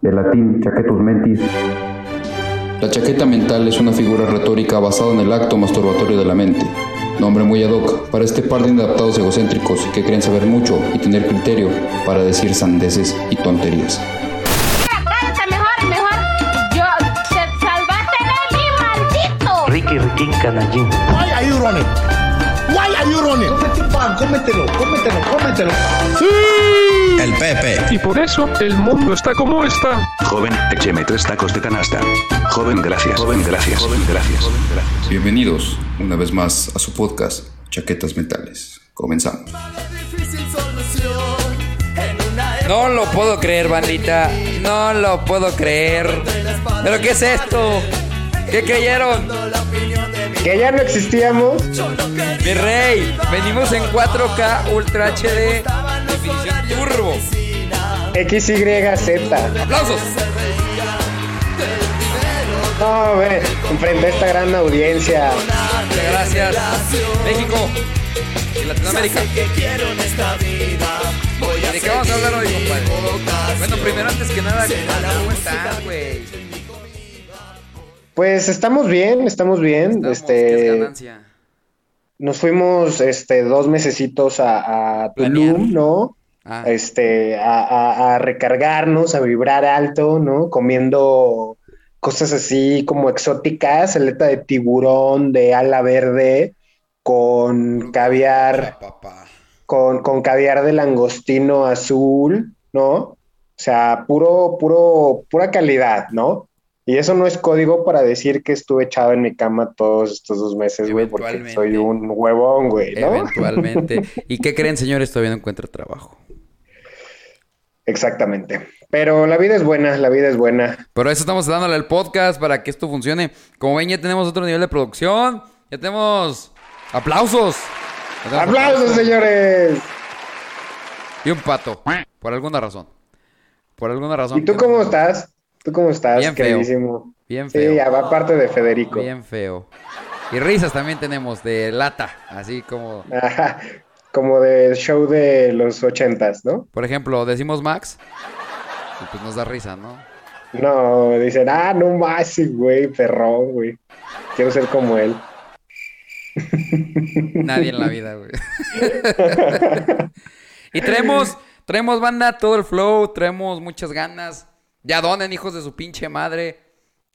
de latín chaquetus mentis. La chaqueta mental es una figura retórica basada en el acto masturbatorio de la mente. Nombre muy ad hoc para este par de inadaptados egocéntricos que creen saber mucho y tener criterio para decir sandeces y tonterías. Mejor, mejor. Yo, de mí, maldito. Ricky Riquín Canallín. Why are you running? Why are you running? Cómetelo, cómetelo, cómetelo. El Pepe. Y por eso el mundo está como está. Joven, écheme tres tacos de canasta. Joven, gracias. Joven, gracias. Joven, gracias. Joven, gracias. Bienvenidos una vez más a su podcast Chaquetas Mentales. Comenzamos. No lo puedo creer, bandita. No lo puedo creer. ¿Pero qué es esto? ¿Qué creyeron? Que ya no existíamos. Mi rey, venimos en 4K Ultra HD. Definición turbo. XYZ. ¡Aplausos! No, ve, enfrente a esta gran audiencia. Muchas gracias. México y Latinoamérica. ¿De qué vamos a hablar hoy, compadre? Bueno, primero, antes que nada, ¿cómo estás, güey? Pues estamos bien, estamos bien. Estamos, ¿qué es este, nos fuimos este dos mesecitos a. Tulum, ¿no? Ah, Este, a, a- a recargarnos, a vibrar alto, ¿no? Comiendo cosas así como exóticas, aleta de tiburón, de ala verde, con caviar. con, con caviar de langostino azul, ¿no? O sea, puro, puro, pura calidad, ¿no? Y eso no es código para decir que estuve echado en mi cama todos estos dos meses, güey, porque soy un huevón, güey, ¿no? Eventualmente. ¿Y qué creen, señores? Todavía no encuentra trabajo. Exactamente. Pero la vida es buena, la vida es buena. Por eso estamos dándole al podcast para que esto funcione. Como ven, ya tenemos otro nivel de producción. Ya tenemos aplausos. Ya tenemos ¡Aplausos, señores! Y un pato. Por alguna razón. Por alguna razón. ¿Y tú cómo estás? ¿Tú cómo estás, Bien feo. queridísimo? Bien Sí, feo. aparte de Federico. Bien feo. Y risas también tenemos de lata. Así como, Ajá, como de show de los ochentas, ¿no? por ejemplo, decimos Max. Y pues nos da risa, ¿no? No, dicen, ah, no más, sí, güey, perrón, güey. Quiero ser como él. Nadie en la vida, güey. y traemos, traemos banda, todo el flow, traemos muchas ganas. Ya donen, hijos de su pinche madre.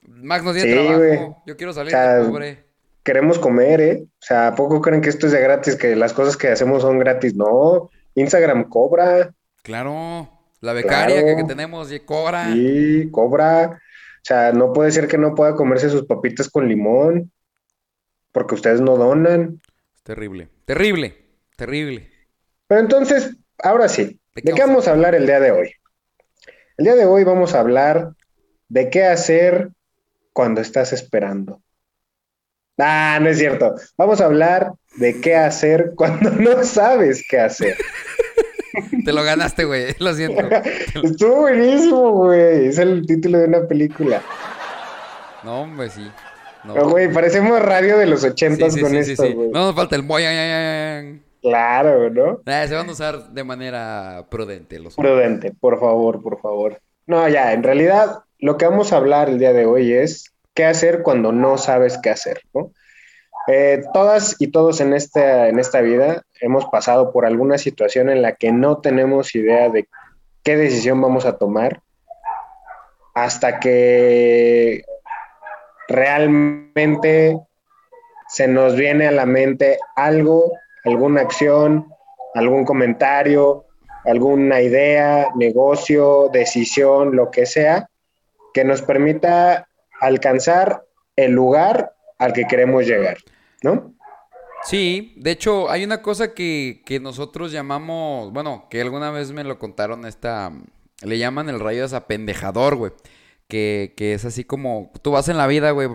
Max no tiene Sí, trabajo. Yo quiero salir O sea, de pobre. Queremos comer, ¿eh? O sea, ¿a poco creen que esto es de gratis, que las cosas que hacemos son gratis? No, Instagram cobra, Claro. La becaria Claro. que, que tenemos y cobra. sí, cobra. O sea, no puede ser que no pueda comerse sus papitas con limón, porque ustedes no donan. Terrible. Terrible. Terrible. Pero entonces, ahora sí, ¿De ¿de qué qué vamos a hablar el día de hoy? El día de hoy vamos a hablar de qué hacer cuando estás esperando. Ah, no es cierto. Vamos a hablar de qué hacer cuando no sabes qué hacer. Te lo ganaste, güey. Lo siento. Estuvo buenísimo, güey. Es el título de una película. No, hombre, sí. No, Güey, parecemos radio de los ochentas sí, con sí, esto, güey. No nos falta el boing. Claro, ¿no? Se van a usar de manera prudente los Prudente, por favor, por favor. No, ya, en realidad lo que vamos a hablar el día de hoy es qué hacer cuando no sabes qué hacer, ¿no? Eh, todas y todos en esta, en esta vida hemos pasado por alguna situación en la que no tenemos idea de qué decisión vamos a tomar hasta que realmente se nos viene a la mente algo, alguna acción, algún comentario, alguna idea, negocio, decisión, lo que sea, que nos permita alcanzar el lugar al que queremos llegar, ¿no? Sí, de hecho, hay una cosa que, que nosotros llamamos, bueno, que alguna vez me lo contaron, esta, le llaman el rayo desapendejador, güey. Que, que es así como, tú vas en la vida, güey,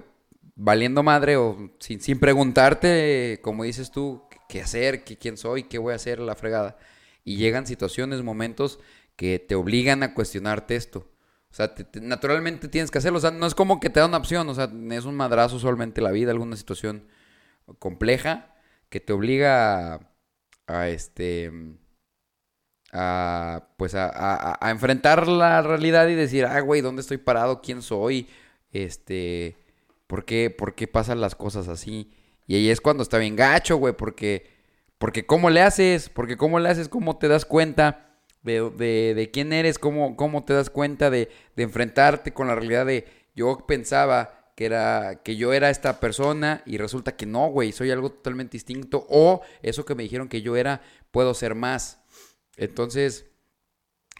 valiendo madre o sin, sin preguntarte, como dices tú, qué hacer, qué, quién soy, qué voy a hacer, la fregada. Y llegan situaciones, momentos que te obligan a cuestionarte esto. O sea, te- te- naturalmente tienes que hacerlo. O sea, no es como que te da una opción. O sea, es un madrazo usualmente la vida, alguna situación compleja que te obliga a, a, este a pues a, a- a enfrentar la realidad y decir, ah, güey, ¿dónde estoy parado? ¿Quién soy? Este, ¿por qué, por qué pasan las cosas así? Y ahí es cuando está bien gacho, güey, porque, porque ¿cómo le haces? Porque ¿cómo le haces? ¿Cómo te das cuenta de, de, de quién eres? ¿Cómo, ¿Cómo te das cuenta de, de enfrentarte con la realidad de yo pensaba que era que yo era esta persona y resulta que no, güey, soy algo totalmente distinto o eso que me dijeron que yo era puedo ser más. Entonces,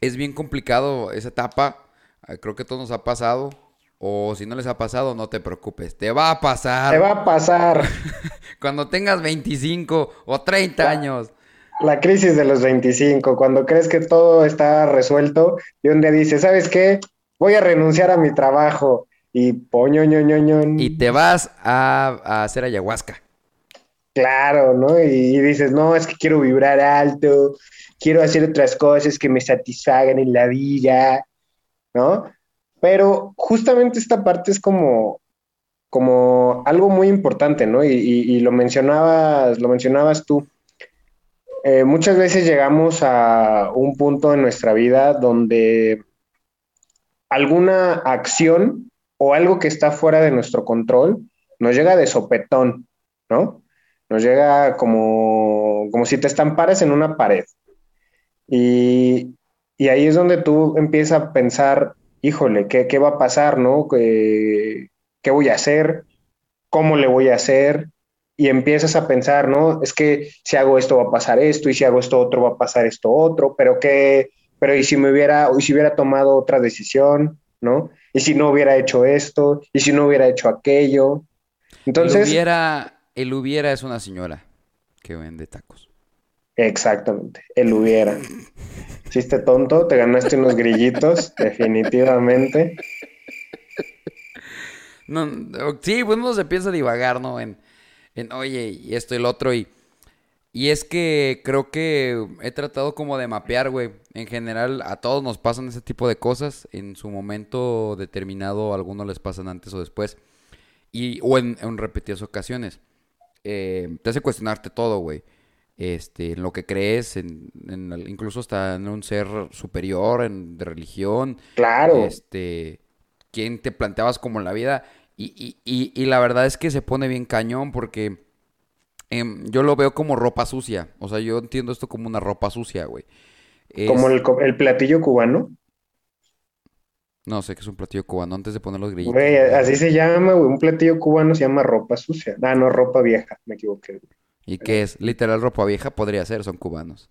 es bien complicado esa etapa. Ah, Creo que todo nos ha pasado. O si no les ha pasado, no te preocupes. Te va a pasar. Te va a pasar Cuando tengas 25 o 30 años. la crisis de los 25, cuando crees que todo está resuelto y un día dices, ¿sabes qué? Voy a renunciar a mi trabajo y poño, ño, ño, ño. Y te vas a, a hacer ayahuasca. Claro, ¿no? Y, y dices, no, es que quiero vibrar alto, quiero hacer otras cosas que me satisfagan en la vida, ¿no? Pero justamente esta parte es como, como algo muy importante, ¿no? Y, lo mencionabas, lo mencionabas tú. Eh, muchas veces llegamos a un punto en nuestra vida donde alguna acción o algo que está fuera de nuestro control nos llega de sopetón, ¿no? Nos llega como, como si te estamparas en una pared. Y, y ahí es donde tú empiezas a pensar, híjole, ¿qué, qué va a pasar, no? ¿Qué, qué voy a hacer? ¿Cómo le voy a hacer? Y empiezas a pensar, ¿no? Es que si hago esto va a pasar esto, y si hago esto otro va a pasar esto otro, pero qué, pero y si me hubiera, y si hubiera tomado otra decisión, ¿no? Y si no hubiera hecho esto, y si no hubiera hecho aquello. Entonces, el hubiera, el hubiera es una señora que vende tacos. Exactamente, el hubiera. Chiste tonto, te ganaste unos grillitos, definitivamente. No, sí, pues uno se piensa divagar, ¿no? En, en, oye, y esto y lo otro. Y, y es que creo que he tratado como de mapear, güey. En general, a todos nos pasan ese tipo de cosas. En su momento determinado, a algunos les pasan antes o después. Y, o en, en repetidas ocasiones. Eh, te hace cuestionarte todo, güey. Este, en lo que crees, en, incluso hasta en un ser superior, en, de religión. Claro, Este, quién te planteabas como en la vida. Y, y, y, y la verdad es que se pone bien cañón porque em, yo lo veo como ropa sucia. O sea, yo entiendo esto como una ropa sucia, güey. Es- como el, el platillo cubano. No sé qué es un platillo cubano antes de poner los grillitos. Güey, así se llama, güey. Un platillo cubano se llama ropa sucia. Ah, no, ropa vieja, me equivoqué. ¿Y qué es? Literal ropa vieja podría ser, son cubanos.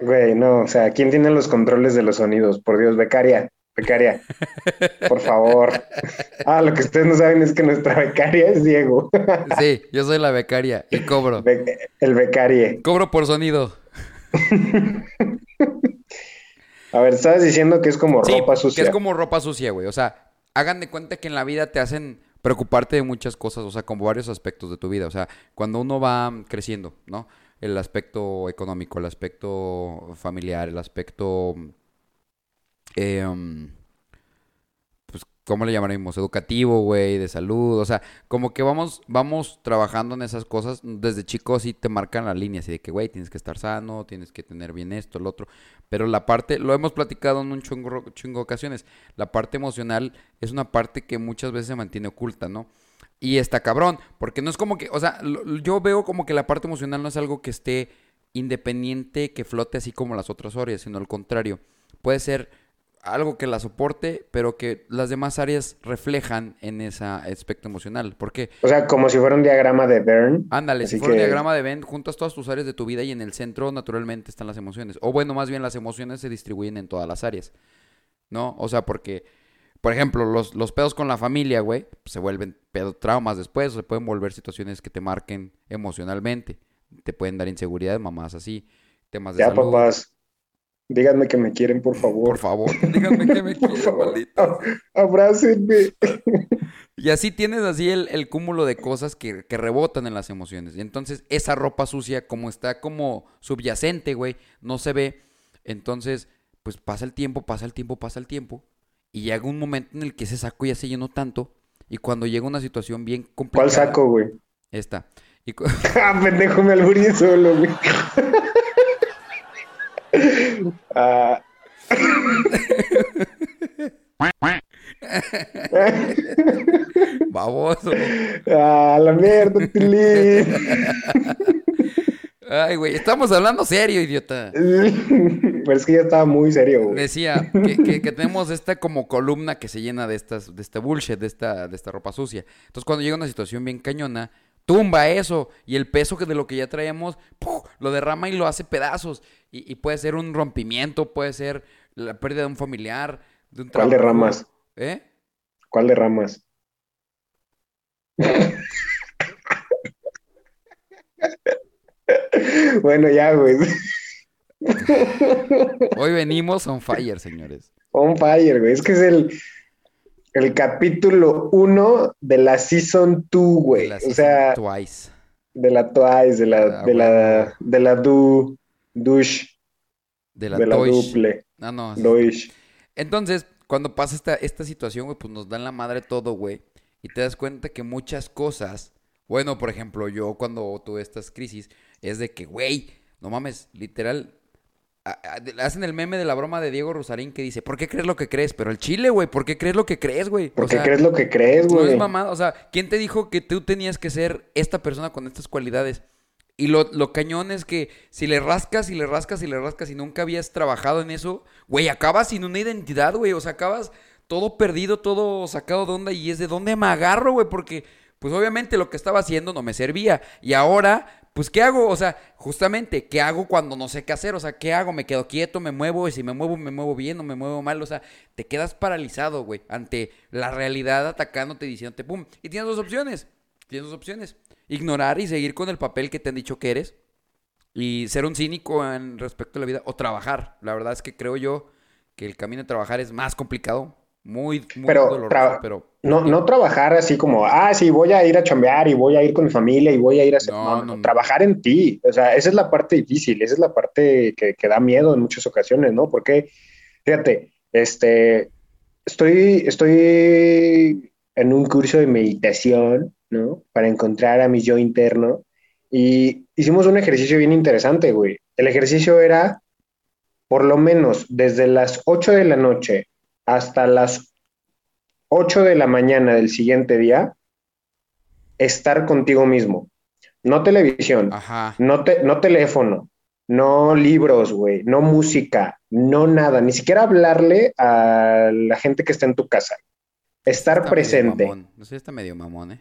Güey, no, o sea, ¿quién tiene los controles de los sonidos? Por Dios, becaria, becaria, por favor. Ah, lo que ustedes no saben es que nuestra becaria es Diego. Sí, yo soy la becaria y cobro. Be- el becarie. Cobro por sonido. A ver, estabas diciendo que es como Sí, ropa que sucia. es como ropa sucia, güey. O sea, hagan de cuenta que en la vida te hacen preocuparte de muchas cosas, o sea, como varios aspectos de tu vida. O sea, cuando uno va creciendo, ¿no? El aspecto económico, el aspecto familiar, el aspecto... um, pues, ¿cómo le llamaremos? Educativo, güey, de salud. O sea, como que vamos, vamos trabajando en esas cosas. Desde chicos sí te marcan las líneas, y de que, güey, tienes que estar sano, tienes que tener bien esto, lo otro. Pero la parte, lo hemos platicado en un chungo, chingo de ocasiones, la parte emocional es una parte que muchas veces se mantiene oculta, ¿no? Y está cabrón, porque no es como que, o sea, yo veo como que la parte emocional no es algo que esté independiente, que flote así como las otras áreas, sino al contrario, puede ser algo que la soporte, pero que las demás áreas reflejan en ese aspecto emocional. ¿Por qué? O sea, como si fuera un diagrama de Bern. Ándale, si fuera un diagrama de Venn, juntas todas tus áreas de tu vida y en el centro naturalmente están las emociones. O bueno, más bien las emociones se distribuyen en todas las áreas. ¿No? O sea, porque, por ejemplo, los, los pedos con la familia, güey, pues, se vuelven pedo traumas después, o se pueden volver situaciones que te marquen emocionalmente. Te pueden dar inseguridades, mamás así, temas de Ya, salud. papás, díganme que me quieren, por favor. Por favor, díganme que me Por quieren, favor. maldito. Abrácenme. Y así tienes así el, el cúmulo de cosas que, que rebotan en las emociones. Y entonces esa ropa sucia, como está como subyacente, güey, no se ve. Entonces, pues pasa el tiempo, pasa el tiempo, pasa el tiempo. Y llega un momento en el que ese saco ya se llenó tanto. Y cuando llega una situación bien complicada. ¿Cuál saco, güey? Esta. Y Ah, pendejo, me alburí solo, güey. Ah. baboso. Ah, la mierda. Ay, güey, estamos hablando serio, idiota. Pero es que ya estaba muy serio, güey. Decía que, que- que tenemos esta como columna que se llena de estas, de este bullshit, de esta, de esta ropa sucia. Entonces, cuando llega una situación bien cañona, tumba eso y el peso que de lo que ya traemos ¡puf! lo derrama y lo hace pedazos. Y, y puede ser un rompimiento, puede ser la pérdida de un familiar, de un ¿Cuál trabajo. derramas? ¿Eh? ¿Cuál derramas? Bueno, ya, güey. Hoy venimos on fire, señores. On fire, güey. Es que es el, el capítulo 1 de la Season 2, güey. O sea, Twice. de la Twice, de la, Ah, de la, de la Du, Dush, De la, de la. Duple, Ah, no. Doish. Entonces, cuando pasa esta, esta situación, güey, pues nos dan la madre todo, güey. Y te das cuenta que muchas cosas, bueno, por ejemplo, yo cuando tuve estas crisis, es de que, güey, no mames, literal, hacen el meme de la broma de Diego Rosarín que dice, ¿por qué crees lo que crees? Pero el chile, güey, ¿por qué crees lo que crees, güey? O Porque sea, crees lo que crees, no es güey. mamada, o sea, ¿quién te dijo que tú tenías que ser esta persona con estas cualidades? Y lo, lo cañón es que si le rascas y le rascas y le rascas y nunca habías trabajado en eso, güey, acabas sin una identidad, güey. O sea, acabas todo perdido, todo sacado de onda y es de dónde me agarro, güey, porque pues obviamente lo que estaba haciendo no me servía. Y ahora, pues, ¿qué hago? O sea, justamente, ¿qué hago cuando no sé qué hacer? O sea, ¿qué hago? ¿Me quedo quieto? ¿Me muevo? Y si me muevo, me muevo bien o me muevo mal. O sea, te quedas paralizado, güey, ante la realidad atacándote, diciéndote, pum. Y tienes dos opciones. Tienes dos opciones. Ignorar y seguir con el papel que te han dicho que eres. Y ser un cínico en respecto a la vida. O trabajar. La verdad es que creo yo que el camino de trabajar es más complicado. Muy, muy Pero doloroso, pero... No, no trabajar así como, ah, sí, voy a ir a chambear y voy a ir con mi familia y voy a ir a hacer. No, No, no, no, no. trabajar en ti. O sea, esa es la parte difícil, esa es la parte que, que da miedo en muchas ocasiones, ¿no? Porque, fíjate, este, estoy, estoy en un curso de meditación, ¿no? Para encontrar a mi yo interno y hicimos un ejercicio bien interesante, güey. El ejercicio era, por lo menos, desde las 8 de la noche hasta las 8 de la mañana del siguiente día, estar contigo mismo. No televisión, Ajá. no, te- no teléfono, no libros, güey, no música, no nada, ni siquiera hablarle a la gente que está en tu casa. Estar Está medio presente. mamón. No sé, está medio mamón, ¿eh?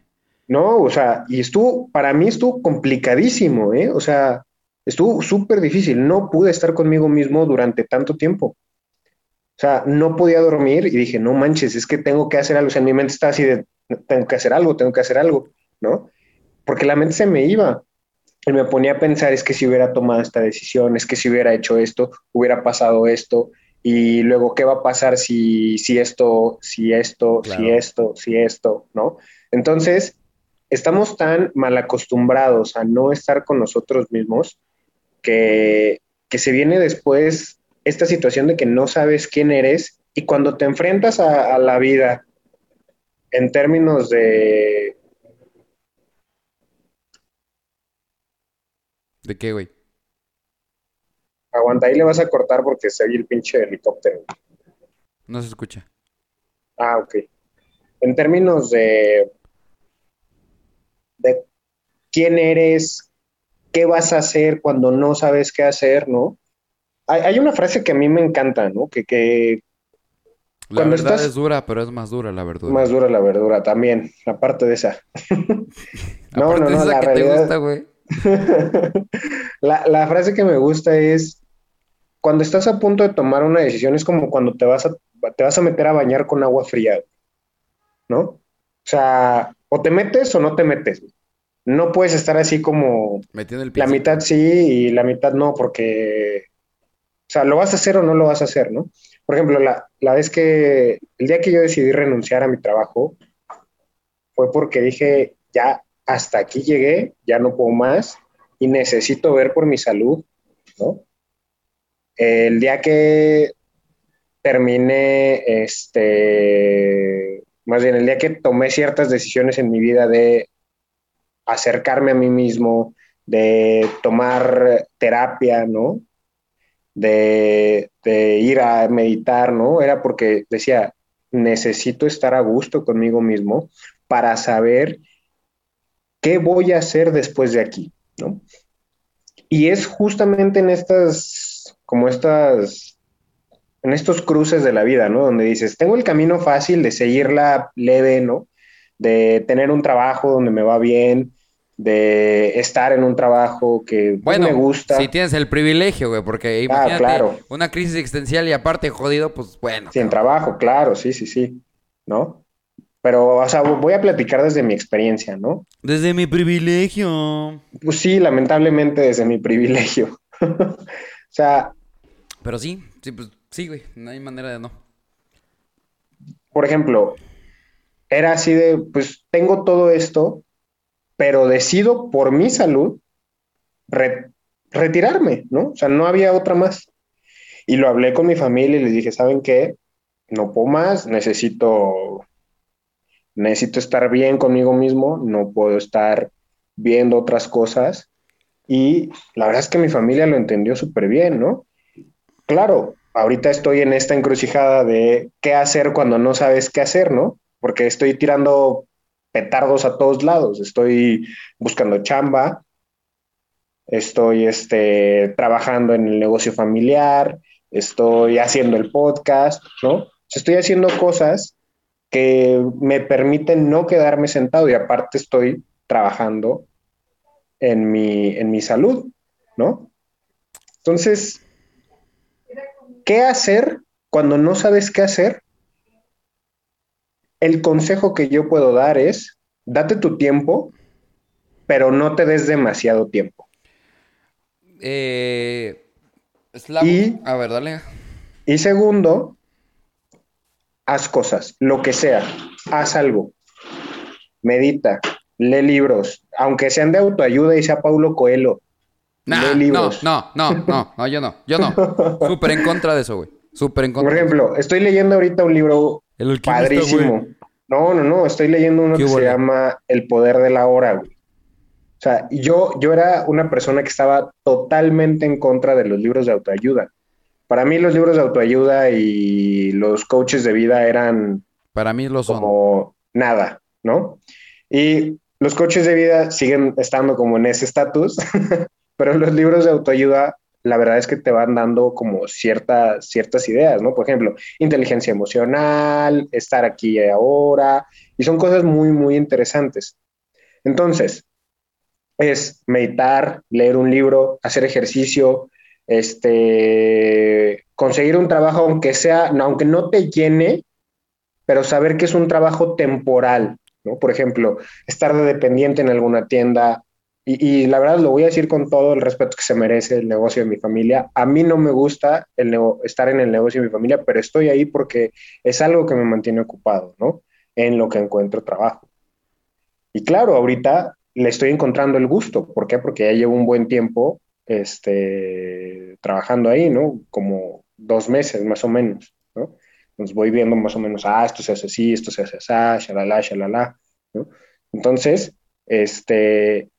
No, o sea, y estuvo, para mí estuvo complicadísimo, ¿eh? O sea, estuvo súper difícil. No pude estar conmigo mismo durante tanto tiempo. O sea, no podía dormir y dije, no manches, es que tengo que hacer algo. O sea, en mi mente estaba así de, tengo que hacer algo, tengo que hacer algo, ¿no? Porque la mente se me iba. Y me ponía a pensar, es que si hubiera tomado esta decisión, es que si hubiera hecho esto, hubiera pasado esto. Y luego, ¿qué va a pasar si, si esto, si esto, Claro. si esto, si esto, ¿no? Entonces, estamos tan mal acostumbrados a no estar con nosotros mismos que, que se viene después esta situación de que no sabes quién eres y cuando te enfrentas a, a la vida en términos de... ¿De qué, güey? Aguanta, ahí le vas a cortar porque se oye el pinche helicóptero. No se escucha. Ah, ok. En términos de, de quién eres, qué vas a hacer cuando no sabes qué hacer, ¿no? Hay, hay una frase que a mí me encanta, ¿no? Que, que La Cuando verdad estás- es dura, pero es más dura la verdura. más dura la verdura también, aparte de esa. no, no, no, esa la que te realidad- gusta, güey. la, la frase que me gusta es, cuando estás a punto de tomar una decisión, es como cuando te vas a, te vas a meter a bañar con agua fría, ¿no? O sea, o te metes o no te metes. No puedes estar así como Metiendo el la piecito. mitad sí y la mitad no, porque, o sea, lo vas a hacer o no lo vas a hacer, ¿no? Por ejemplo, la, la vez que, el día que yo decidí renunciar a mi trabajo, fue porque dije, ya hasta aquí llegué, ya no puedo más y necesito ver por mi salud, ¿no? El día que terminé, este, más bien el día que tomé ciertas decisiones en mi vida de acercarme a mí mismo, de tomar terapia, ¿no? De, de ir a meditar, ¿no? Era porque decía, necesito estar a gusto conmigo mismo para saber qué voy a hacer después de aquí, ¿no? Y es justamente en estas, como estas, en estos cruces de la vida, ¿no? Donde dices, tengo el camino fácil de seguirla leve, ¿no? De tener un trabajo donde me va bien, de estar en un trabajo que Bueno, me gusta. si tienes el privilegio, güey, porque Ah, imagínate claro. una crisis existencial y aparte jodido, pues bueno. Sin trabajo, claro, sí, sí, sí, ¿no? Pero, o sea, voy a platicar desde mi experiencia, ¿no? Desde mi privilegio. Pues sí, lamentablemente desde mi privilegio. o sea, Pero sí, sí, pues sí, güey, no hay manera de no. por ejemplo, era así de, pues tengo todo esto, pero decido por mi salud re- retirarme, ¿no? O sea, no había otra más. Y lo hablé con mi familia y les dije, ¿saben qué? No puedo más, necesito, necesito estar bien conmigo mismo, no puedo estar viendo otras cosas. Y la verdad es que mi familia lo entendió súper bien, ¿no? Claro, ahorita estoy en esta encrucijada de qué hacer cuando no sabes qué hacer, ¿no? Porque estoy tirando petardos a todos lados, estoy buscando chamba, estoy este, trabajando en el negocio familiar, estoy haciendo el podcast, ¿no? Estoy haciendo cosas que me permiten no quedarme sentado y aparte estoy trabajando en mi, en mi salud, ¿no? Entonces, ¿qué hacer cuando no sabes qué hacer? El consejo que yo puedo dar es, date tu tiempo, pero no te des demasiado tiempo. Eh, Y- A ver, dale. Y segundo, haz cosas, lo que sea, haz algo. Medita, lee libros, aunque sean de autoayuda y sea Paulo Coelho. Nah, no, libros. no, no, no, no, yo no, yo no. Súper en contra de eso, güey. Súper en Por contra. ejemplo, estoy leyendo ahorita un libro El padrísimo. güey. No, no, no, estoy leyendo uno Qué que se llama El poder de la hora, güey. O sea, yo, yo era una persona que estaba totalmente en contra de los libros de autoayuda. Para mí los libros de autoayuda y los coaches de vida eran Para mí lo son. como nada, ¿no? Y los coaches de vida siguen estando como en ese estatus, pero los libros de autoayuda, la verdad es que te van dando como ciertas, ciertas ideas, ¿no? Por ejemplo, inteligencia emocional, estar aquí y ahora, y son cosas muy, muy interesantes. Entonces, es meditar, leer un libro, hacer ejercicio, este, conseguir un trabajo, aunque sea, aunque no te llene, pero saber que es un trabajo temporal, ¿no? Por ejemplo, estar de dependiente en alguna tienda. Y, y la verdad lo voy a decir con todo el respeto que se merece el negocio de mi familia. A mí no me gusta el estar en el negocio de mi familia, pero estoy ahí porque es algo que me mantiene ocupado, ¿no? En lo que encuentro trabajo. Y claro, ahorita le estoy encontrando el gusto. ¿Por qué? Porque ya llevo un buen tiempo este, trabajando ahí, ¿no? Como dos meses más o menos, ¿no? Entonces voy viendo más o menos, ah, esto se hace así, esto se hace así, shalala, shalala, ¿no? Entonces, este,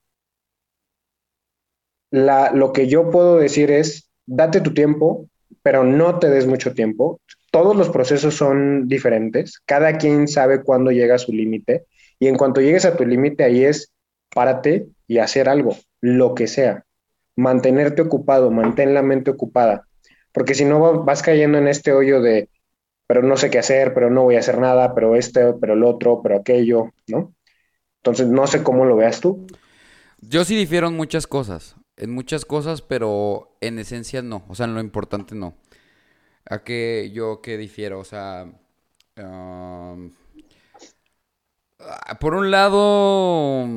lo que yo puedo decir es, date tu tiempo, pero no te des mucho tiempo. Todos los procesos son diferentes, cada quien sabe cuándo llega a su límite, y en cuanto llegues a tu límite, ahí es, párate y hacer algo, lo que sea. Mantenerte ocupado, mantén la mente ocupada, porque si no va- vas cayendo en este hoyo de, pero no sé qué hacer, pero no voy a hacer nada, pero este, pero el otro, pero aquello, ¿no? Entonces, no sé cómo lo veas tú. Yo sí difiero en muchas cosas. En muchas cosas, pero en esencia no. O sea, en lo importante no. ¿A qué yo qué difiero? O sea. ah, por un lado,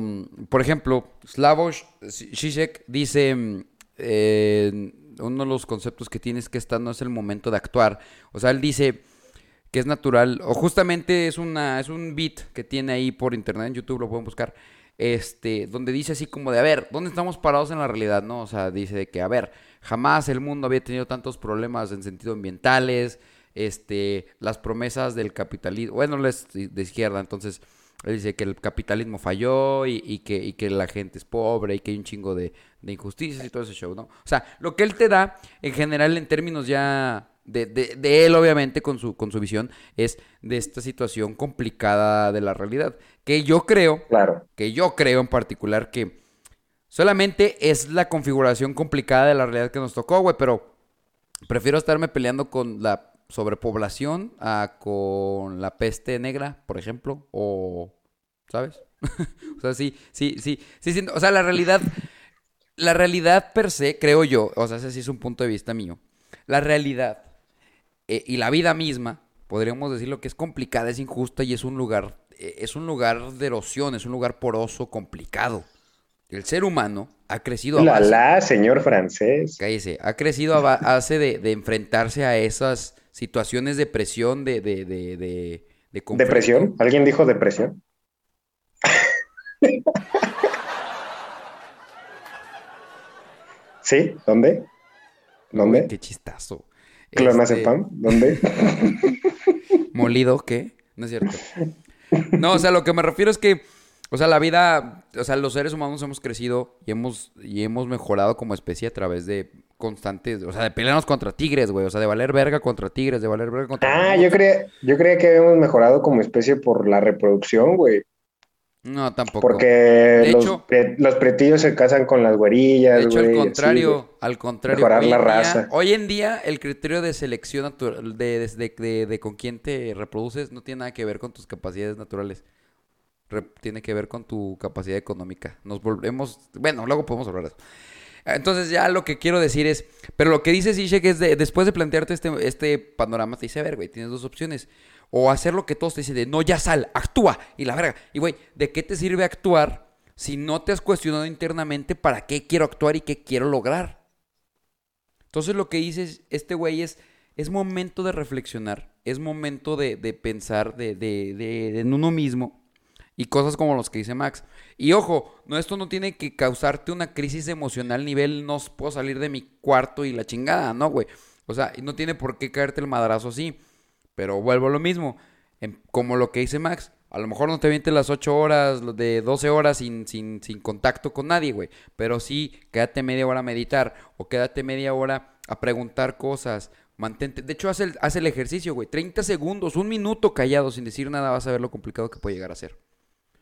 por ejemplo, Slavoj Žižek dice. mm, eh, uno de los conceptos que tienes que estar no es el momento de actuar. O sea, él dice que es natural, o justamente es una, es un beat que tiene ahí por internet, en YouTube lo pueden buscar, este, donde dice así como de, a ver, ¿dónde estamos parados en la realidad? No, o sea, dice de que, a ver, jamás el mundo había tenido tantos problemas en sentido ambientales, este, las promesas del capitalismo, bueno, les de izquierda, entonces, Él dice que el capitalismo falló y, y que, y que la gente es pobre y que hay un chingo de, de injusticias y todo ese show, ¿no? O sea, lo que él te da, en general, en términos ya de, de- de él, obviamente, con su, con su visión, es de esta situación complicada de la realidad. Que yo creo, Claro. que yo creo en particular que solamente es la configuración complicada de la realidad que nos tocó, güey, pero prefiero estarme peleando con la sobrepoblación a con la peste negra, por ejemplo, o ¿sabes? o sea, sí, sí, sí, sí, o sea, la realidad la realidad per se, creo yo, o sea, ese sí es un punto de vista mío. La realidad eh, y la vida misma, podríamos decirlo que es complicada, es injusta y es un lugar es un lugar de erosión, es un lugar poroso, complicado. El ser humano ha crecido a La base- la, señor francés. Cállese. Ha crecido a ba- base de, de enfrentarse a esas situaciones de presión, de, de, de, de, de conflicto. ¿Depresión? ¿Alguien dijo depresión? ¿Sí? ¿Dónde? ¿Dónde? Qué chistazo. ¿Clonazepam? ¿Dónde? ¿Molido qué? No es cierto. No, o sea, lo que me refiero es que, o sea, la vida, o sea, los seres humanos hemos crecido y hemos, y hemos mejorado como especie a través de constantes, o sea, de pelearnos contra tigres, güey, o sea, de valer verga contra tigres, de valer verga contra... Ah, yo creía, yo creía que habíamos mejorado como especie por la reproducción, güey. No, tampoco. Porque De los, hecho- pre- los pretillos se casan con las güerillas, De hecho, güey. al contrario, al contrario. Mejorar hoy la en día- raza. hoy en día, el criterio de selección natural, de, de, de- de- de con quién te reproduces, no tiene nada que ver con tus capacidades naturales. Re- tiene que ver con tu capacidad económica. Nos volvemos. Bueno, luego podemos hablar de eso. Entonces, ya lo que quiero decir es. Pero lo que dice Zizek es de, después de plantearte este, este panorama, te dice: A ver, güey, tienes dos opciones. O hacer lo que todos te dicen de no, ya sal, actúa y la verga. Y güey, ¿de qué te sirve actuar si no te has cuestionado internamente para qué quiero actuar y qué quiero lograr? Entonces lo que dice este güey es, es momento de reflexionar, es momento de, de pensar de, de- de- en uno mismo y cosas como los que dice Max. Y ojo, no, esto no tiene que causarte una crisis emocional nivel no puedo salir de mi cuarto y la chingada, no, güey. O sea, no tiene por qué caerte el madrazo así. Pero vuelvo a lo mismo, em, como lo que dice Max. A lo mejor no te vientes las 8 horas, de 12 horas sin, sin, sin contacto con nadie, güey. Pero sí, quédate media hora a meditar o quédate media hora a preguntar cosas. Mantente. De hecho, haz el, haz el ejercicio, güey. 30 segundos, un minuto callado sin decir nada, vas a ver lo complicado que puede llegar a ser.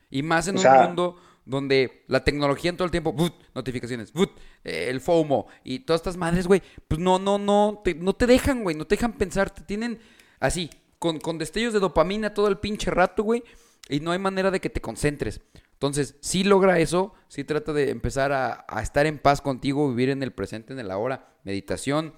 Y más en O un sea- mundo donde la tecnología en todo el tiempo, ¡buf! notificaciones, eh, el FOMO y todas estas madres, güey, pues no, no, no, te, no te dejan, güey, no te dejan pensar, te tienen así, con, con destellos de dopamina todo el pinche rato, güey, y no hay manera de que te concentres. Entonces, si logra eso, si trata de empezar a, a estar en paz contigo, vivir en el presente, en el ahora, meditación,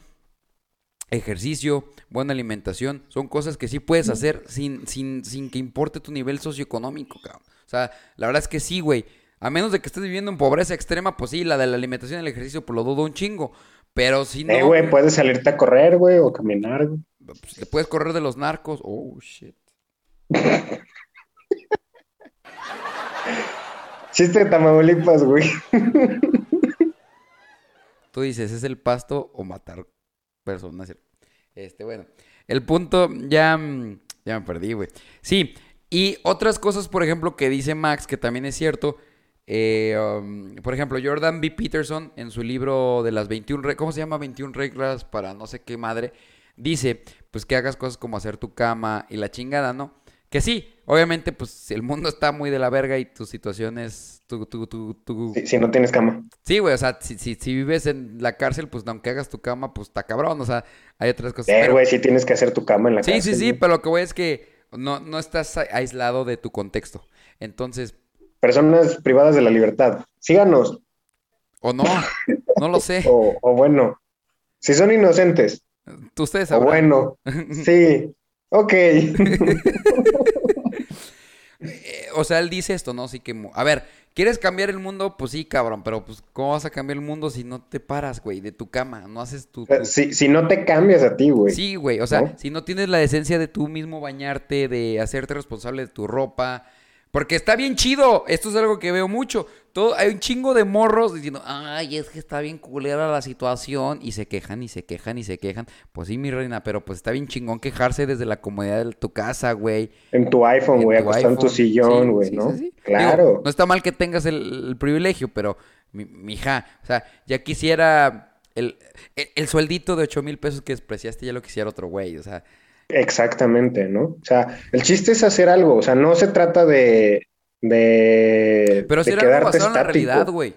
ejercicio, buena alimentación, son cosas que sí puedes hacer sin, sin, sin que importe tu nivel socioeconómico, cabrón. O sea, la verdad es que sí, güey. A menos de que estés viviendo en pobreza extrema, pues sí, la de la alimentación y el ejercicio, pues lo dudo un chingo. Pero si no, Eh, güey, puedes salirte a correr, güey, o caminar, güey. Pues, le puedes correr de los narcos. Oh, shit. Chiste de Tamaulipas, güey. Tú dices, ¿es el pasto o matar personas? Este, bueno. El punto, ya, ya me perdí, güey. Sí, y otras cosas, por ejemplo, que dice Max, que también es cierto. eh, um, por ejemplo, Jordan B. Peterson, en su libro de las 21 reglas, ¿cómo se llama? 21 reglas para no sé qué madre. Dice, pues que hagas cosas como hacer tu cama y la chingada, ¿no? Que sí, obviamente, pues el mundo está muy de la verga y tu situación es... Tu, tu, tu, Si, no tienes cama. Sí, güey, o sea, si, si, si vives en la cárcel, pues aunque hagas tu cama, pues está cabrón, o sea, hay otras cosas. Eh, pero- güey, si tienes que hacer tu cama en la sí, cárcel, sí, sí, güey. pero lo que voy es que no, no estás aislado de tu contexto. Entonces, Personas privadas de la libertad. Síganos. o no, no lo sé. O, o bueno, si son inocentes. Tú ustedes O sabrán. bueno, sí. Ok. Eh, o sea, él dice esto, ¿no? Así que, a ver, ¿quieres cambiar el mundo? Pues sí, cabrón, pero pues, ¿cómo vas a cambiar el mundo si no te paras, güey, de tu cama? No haces tu... tu- Si, si no te cambias a ti, güey. Sí, güey, o sea, ¿No? si no tienes la decencia de tú mismo bañarte, de hacerte responsable de tu ropa, porque está bien chido, esto es algo que veo mucho. Todo, hay un chingo de morros diciendo, ay, es que está bien culera la situación. Y se quejan y se quejan y se quejan. Pues sí, mi reina, pero pues está bien chingón quejarse desde la comodidad de tu casa, güey. En tu iPhone, güey, acostado en tu sillón, güey, sí, ¿no? sí, sí. Claro. Digo, no está mal que tengas el, el privilegio, pero, mi, mija, o sea, ya quisiera el, el, el sueldito de 8 mil pesos que despreciaste, ya lo quisiera otro güey, o sea. Exactamente, ¿no? O sea, el chiste es hacer algo, o sea, no se trata de, de, Pero si de era algo quedarte basado en la realidad, güey.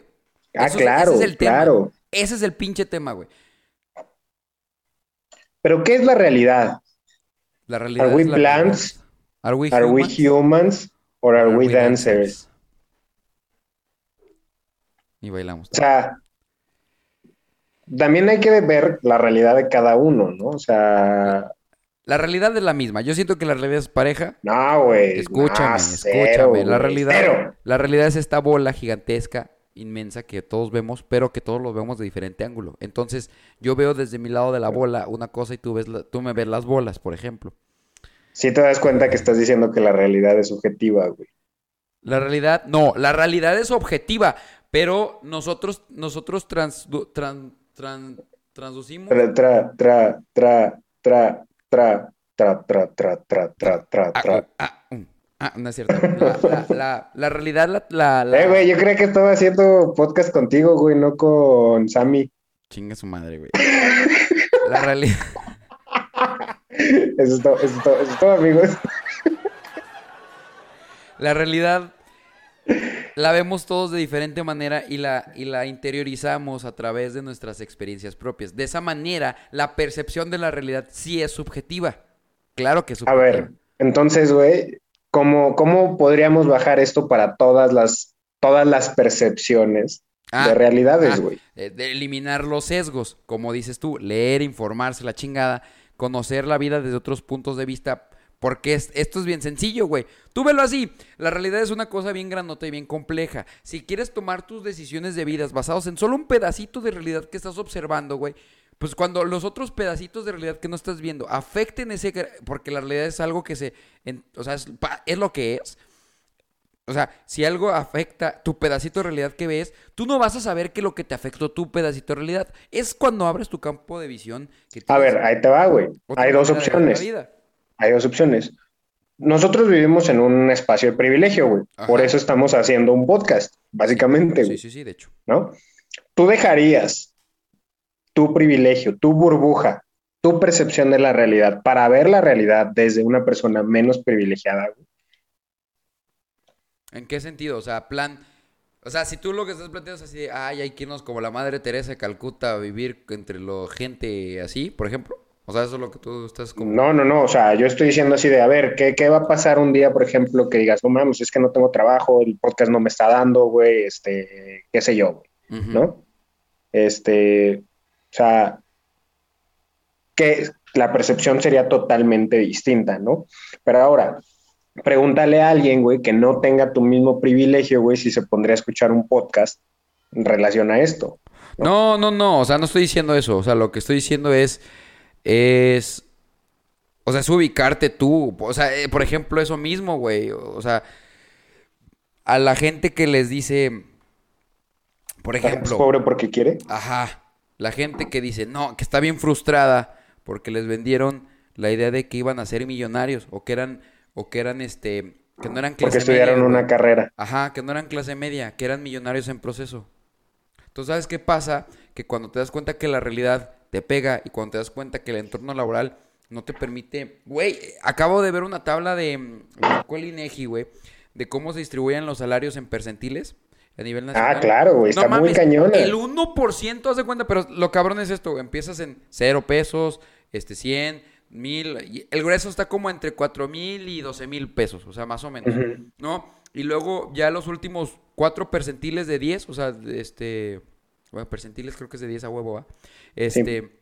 Ah, Eso claro, ese es el tema. claro. Ese es el pinche tema, güey. Pero ¿qué es la realidad? La realidad Are we es plants? realidad. Are we ¿Are we humans? humans or are, Are we we dancers? Y bailamos. O sea, también hay que ver la realidad de cada uno, ¿no? O sea, La realidad es la misma. Yo siento que la realidad es pareja. no, güey. Escúchame, escúchame. cero, la realidad, cero. la realidad es esta bola gigantesca, inmensa que todos vemos, pero que todos lo vemos de diferente ángulo. Entonces, yo veo desde mi lado de la bola una cosa y tú ves la- tú me ves las bolas, por ejemplo. Sí te das cuenta que estás diciendo que la realidad es subjetiva, güey. La realidad, no, la realidad es objetiva, pero nosotros nosotros trans, tran- tran- transducimos Tra, tra, tra, tra, tra, tra, tra, tra, tra, tra, tra, tra, Ah, tra. ah, um, ah, no es cierto. La, la- la- la realidad, la, la, la- Eh, güey, yo creía que estaba haciendo podcast contigo, güey, no con Sammy. Chinga su madre, güey. La realidad. Eso es todo, eso es todo, eso es todo, amigos. La realidad la vemos todos de diferente manera y la, y la interiorizamos a través de nuestras experiencias propias. De esa manera, la percepción de la realidad sí es subjetiva. Claro que es A subjetiva. ver, entonces, güey, ¿cómo, cómo podríamos bajar esto para todas las, todas las percepciones Ah, de realidades, ah, güey? eh, de eliminar los sesgos, como dices tú, leer, informarse, la chingada, conocer la vida desde otros puntos de vista, porque es- esto es bien sencillo, güey. Tú velo así, la realidad es una cosa bien grandota y bien compleja. Si quieres tomar tus decisiones de vidas basados en solo un pedacito de realidad que estás observando, güey, pues cuando los otros pedacitos de realidad que no estás viendo afecten ese, porque la realidad es algo que se, en- o sea, es, lo que es. O sea, si algo afecta tu pedacito de realidad que ves, tú no vas a saber que lo que te afectó tu pedacito de realidad es cuando abres tu campo de visión. Que A ver, ahí te va, güey. Hay dos opciones. Hay dos opciones. Nosotros vivimos en un espacio de privilegio, güey. Ajá. Por eso estamos haciendo un podcast, básicamente, Sí, güey. sí, sí, de hecho. ¿no? Tú dejarías tu privilegio, tu burbuja, tu percepción de la realidad para ver la realidad desde una persona menos privilegiada. güey? ¿En qué sentido? O sea, plan. O sea, si tú lo que estás planteando es así ay, hay que irnos como la madre Teresa de Calcuta a vivir entre la gente así, por ejemplo. O sea, eso es lo que tú estás como. No, no, no, o sea, yo estoy diciendo así de, a ver, ¿qué, qué va a pasar un día, por ejemplo, que digas, no mames, es que no tengo trabajo, el podcast no me está dando, güey, este, qué sé yo, güey. ¿no? Este, o sea, que la percepción sería totalmente distinta, ¿no? Pero ahora, pregúntale a alguien, güey, que no tenga tu mismo privilegio, güey, si se pondría a escuchar un podcast en relación a esto. No, no, no, o sea, no estoy diciendo eso, o sea, lo que estoy diciendo es, es, o sea, es ubicarte tú, o sea, eh, por ejemplo, eso mismo, güey, o sea, a la gente que les dice, por ¿Es ejemplo, pobre porque quiere? ajá, la gente que dice, no, que está bien frustrada porque les vendieron la idea de que iban a ser millonarios o que eran, o que eran, este, que no eran clase Porque estudiaron media, una carrera. Ajá, que no eran clase media, que eran millonarios en proceso. Entonces, ¿sabes qué pasa? Que cuando te das cuenta que la realidad te pega y cuando te das cuenta que el entorno laboral no te permite... Güey, acabo de ver una tabla de... el INEGI, güey, de cómo se distribuyen los salarios en percentiles a nivel nacional. Ah, claro, güey, está muy cañona. El 1% haz de cuenta, pero lo cabrón es esto, güey, empiezas en 0 pesos, este 100, 1000, y el grueso está como entre 4 mil y 12 mil pesos, o sea, más o menos. ¿no? Y luego ya los últimos cuatro percentiles de 10, o sea, este, bueno, percentiles creo que es de 10 a huevo, ¿va? Este,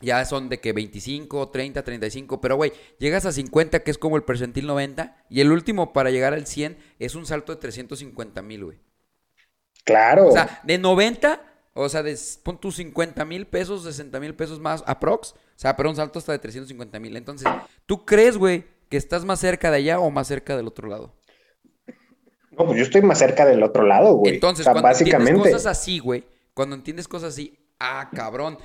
ya son de que 25, 30, 35, pero güey, llegas a 50, que es como el percentil 90, y el último para llegar al 100 es un salto de 350 mil, güey. Claro. O sea, de 90, o sea, de pon tus 50 mil pesos, 60 mil pesos más aprox. O sea, pero un salto hasta de 350 mil. Entonces, ¿tú crees, güey, que estás más cerca de allá o más cerca del otro lado? No, pues yo estoy más cerca del otro lado, güey. Entonces, O sea, cuando básicamente. cosas así, güey, cuando entiendes cosas así, ah, cabrón,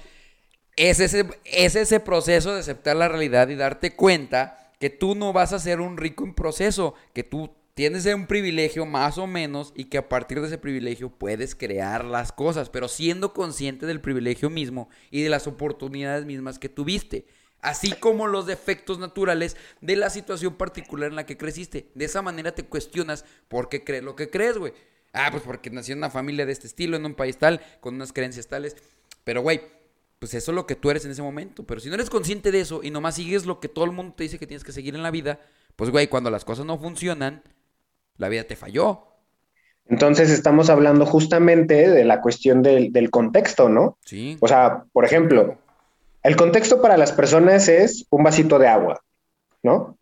es ese, es ese proceso de aceptar la realidad y darte cuenta que tú no vas a ser un rico en proceso, que tú tienes un privilegio más o menos y que a partir de ese privilegio puedes crear las cosas, pero siendo consciente del privilegio mismo y de las oportunidades mismas que tuviste. Así como los defectos naturales de la situación particular en la que creciste. De esa manera te cuestionas por qué crees lo que crees, güey. Ah, pues porque nací en una familia de este estilo, en un país tal, con unas creencias tales. Pero, güey, pues eso es lo que tú eres en ese momento. Pero si no eres consciente de eso y nomás sigues lo que todo el mundo te dice que tienes que seguir en la vida, pues, güey, cuando las cosas no funcionan, la vida te falló. Entonces estamos hablando justamente de la cuestión del, del contexto, ¿no? Sí. O sea, por ejemplo, el contexto para las personas es un vasito de agua, ¿no?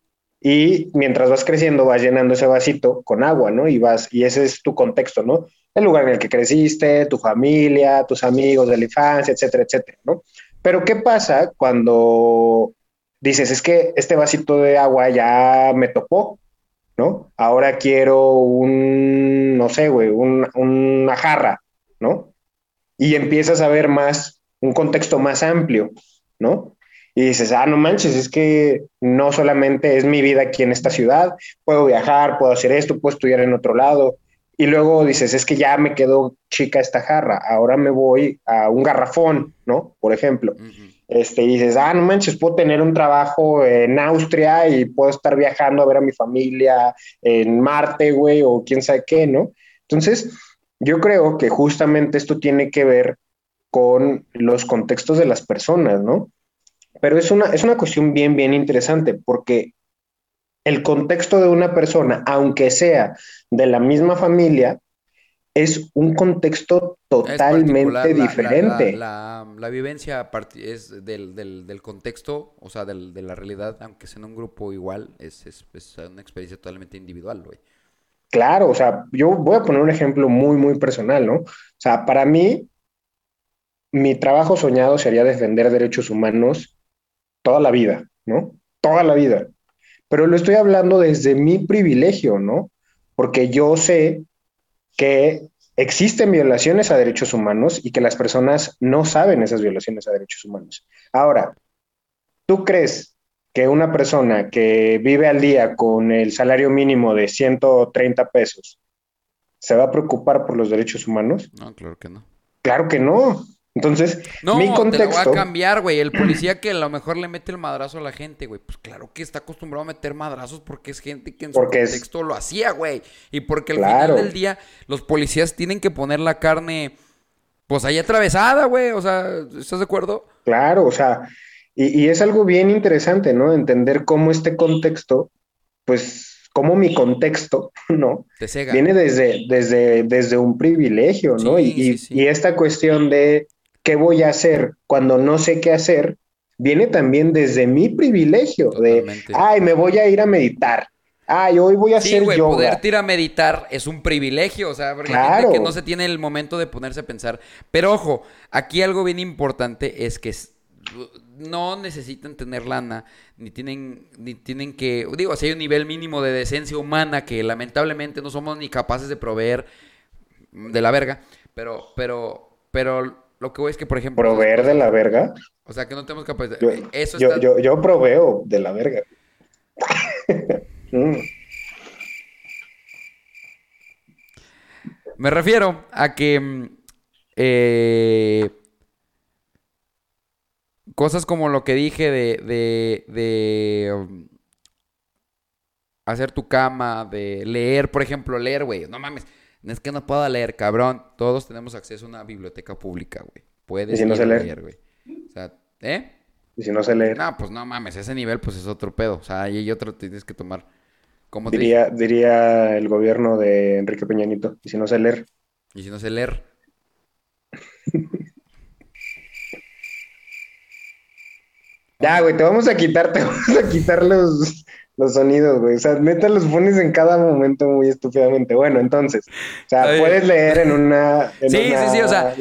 Y mientras vas creciendo vas llenando ese vasito con agua, ¿no? Y vas y ese es tu contexto, ¿no? El lugar en el que creciste, tu familia, tus amigos de la infancia, etcétera, etcétera, ¿no? Pero ¿qué pasa cuando dices, es que este vasito de agua ya me topó, ¿no? Ahora quiero un, no sé, güey, un- una jarra, ¿no? Y empiezas a ver más, un contexto más amplio, ¿no? Y dices, ah, no manches, es que no solamente es mi vida aquí en esta ciudad, puedo viajar, puedo hacer esto, puedo estudiar en otro lado. Y luego dices, es que ya me quedó chica esta jarra, ahora me voy a un garrafón, ¿no? Por ejemplo. Este, y dices, ah, no manches, puedo tener un trabajo en Austria y puedo estar viajando a ver a mi familia en Marte, güey, o quién sabe qué, ¿no? Entonces, yo creo que justamente esto tiene que ver con los contextos de las personas, ¿no? Pero es una, es una cuestión bien, bien interesante porque el contexto de una persona, aunque sea de la misma familia, es un contexto totalmente la- diferente. La, la- la vivencia es del, del- del contexto, o sea, del- de la realidad, aunque sea en un grupo igual, es, es- es una experiencia totalmente individual, güey. Claro, o sea, yo voy a poner un ejemplo muy, muy personal, ¿no? O sea, para mí, mi trabajo soñado sería defender derechos humanos toda la vida, ¿no? Toda la vida. Pero lo estoy hablando desde mi privilegio, ¿no? Porque yo sé que existen violaciones a derechos humanos y que las personas no saben esas violaciones a derechos humanos. Ahora, ¿tú crees que una persona que vive al día con el salario mínimo de 130 pesos se va a preocupar por los derechos humanos? No, claro que no. Claro que no. Entonces, No, mi te voy contexto, a cambiar, güey. El policía que a lo mejor le mete el madrazo a la gente, güey. Pues claro que está acostumbrado a meter madrazos porque es gente que en su es- contexto lo hacía, güey. Y porque al Claro. final del día los policías tienen que poner la carne, pues ahí atravesada, güey. O sea, ¿estás de acuerdo? claro, o sea, y, y es algo bien interesante, ¿no? Entender cómo este contexto, pues, cómo mi contexto, ¿no? Te. Viene desde, desde, desde un privilegio, ¿no? Sí, y, y- sí, sí. y esta cuestión de qué voy a hacer cuando no sé qué hacer, viene también desde mi privilegio, de, ay, me voy a ir a meditar, ay, hoy voy a Sí, hacer yoga. poderte ir a meditar es un privilegio, o sea, porque gente que no se tiene el momento de ponerse a pensar. Pero ojo, aquí algo bien importante es que no necesitan tener lana, ni tienen, ni tienen que, digo, si hay un nivel mínimo de decencia humana que lamentablemente no somos ni capaces de proveer de la verga, pero, pero, pero lo que voy es que, por ejemplo, Proveer de la verga. o sea, que no tenemos capacidad. Yo, Eso yo, está... yo, yo proveo de la verga. Mm. Me refiero a que mm, eh, cosas como lo que dije de, de, de, um, hacer tu cama, de leer, por ejemplo, leer, güey. No mames, es que no puedo leer, cabrón. Todos tenemos acceso a una biblioteca pública, güey. Puedes ¿Y si no a leer? güey. O sea, ¿eh? Y si no sé leer, No, pues no mames, ese nivel pues es otro pedo. O sea, ahí hay otro que tienes que tomar. Como te diría, diría el gobierno de Enrique Peñanito. Y si no sé leer, y si no sé leer. ya, güey, te vamos a quitar, te vamos a quitar los, los sonidos, güey. O sea, neta los pones en cada momento muy estúpidamente. Bueno, entonces, o sea, puedes leer en una. en Sí, una sí, sí, o sea,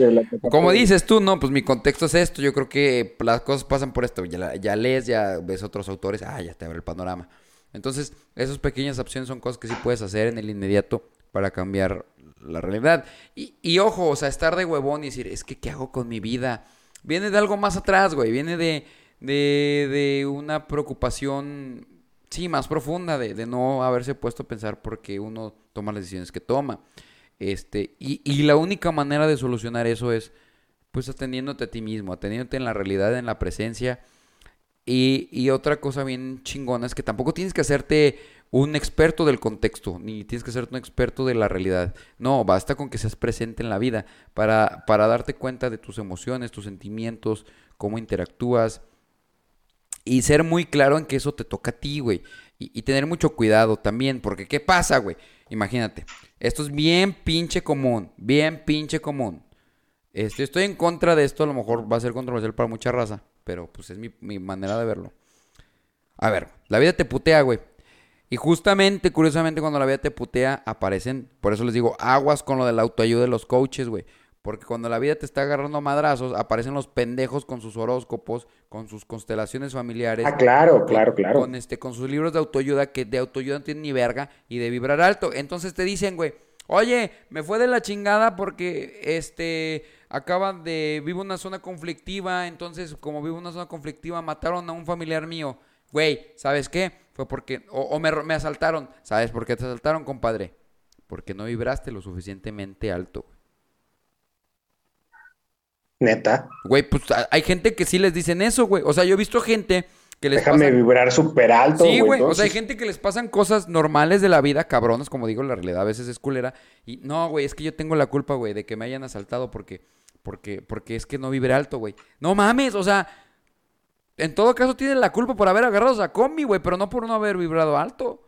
Como dices tú, no, pues mi contexto es esto. Yo creo que las cosas pasan por esto. Ya, ya lees, ya ves otros autores, ah, ya te abre el panorama. Entonces, esas pequeñas opciones son cosas que sí puedes hacer en el inmediato para cambiar la realidad. Y, y ojo, o sea, estar de huevón y decir, es que, ¿qué hago con mi vida? Viene de algo más atrás, güey. Viene de, de, de una preocupación, sí, más profunda, de, de no haberse puesto a pensar por qué uno toma las decisiones que toma. Este, y, y la única manera de solucionar eso es, pues, atendiéndote a ti mismo, atendiéndote en la realidad, en la presencia. Y, y otra cosa bien chingona es que tampoco tienes que hacerte un experto del contexto, ni tienes que ser un experto de la realidad. No, basta con que seas presente en la vida para, para darte cuenta de tus emociones, tus sentimientos, cómo interactúas. Y ser muy claro en que eso te toca a ti, güey. Y, tener mucho cuidado también, porque ¿qué pasa, güey? Imagínate, esto es bien pinche común, bien pinche común. Este, estoy en contra de esto, a lo mejor va a ser controversial para mucha raza, pero pues es mi, mi manera de verlo. A ver, la vida te putea, güey. Y justamente, curiosamente, cuando la vida te putea, aparecen, por eso les digo, aguas con lo de la autoayuda de los coaches, güey. Porque cuando la vida te está agarrando a madrazos, aparecen los pendejos con sus horóscopos, con sus constelaciones familiares. Ah, claro, con- claro, claro. Con, este, con sus libros de autoayuda, que de autoayuda no tienen ni verga y de vibrar alto. Entonces te dicen, güey, oye, me fue de la chingada porque, este, acaban de, vivo una zona conflictiva, entonces como vivo una zona conflictiva, mataron a un familiar mío. Güey, ¿sabes qué? Fue porque, o, o me asaltaron. ¿Sabes por qué te asaltaron, compadre? Porque no vibraste lo suficientemente alto. Neta. Güey, pues hay gente que sí les dicen eso, güey. O sea, yo he visto gente que les Déjame pasan- vibrar súper alto, Sí, güey. O sea, hay gente que les pasan cosas normales de la vida, cabronas, como digo, la realidad a veces es culera. Y no, güey, es que yo tengo la culpa, güey, de que me hayan asaltado porque, porque, porque es que no vibré alto, güey. No mames, o sea, en todo caso tienen la culpa por haber agarrado a combi, güey, pero no por no haber vibrado alto.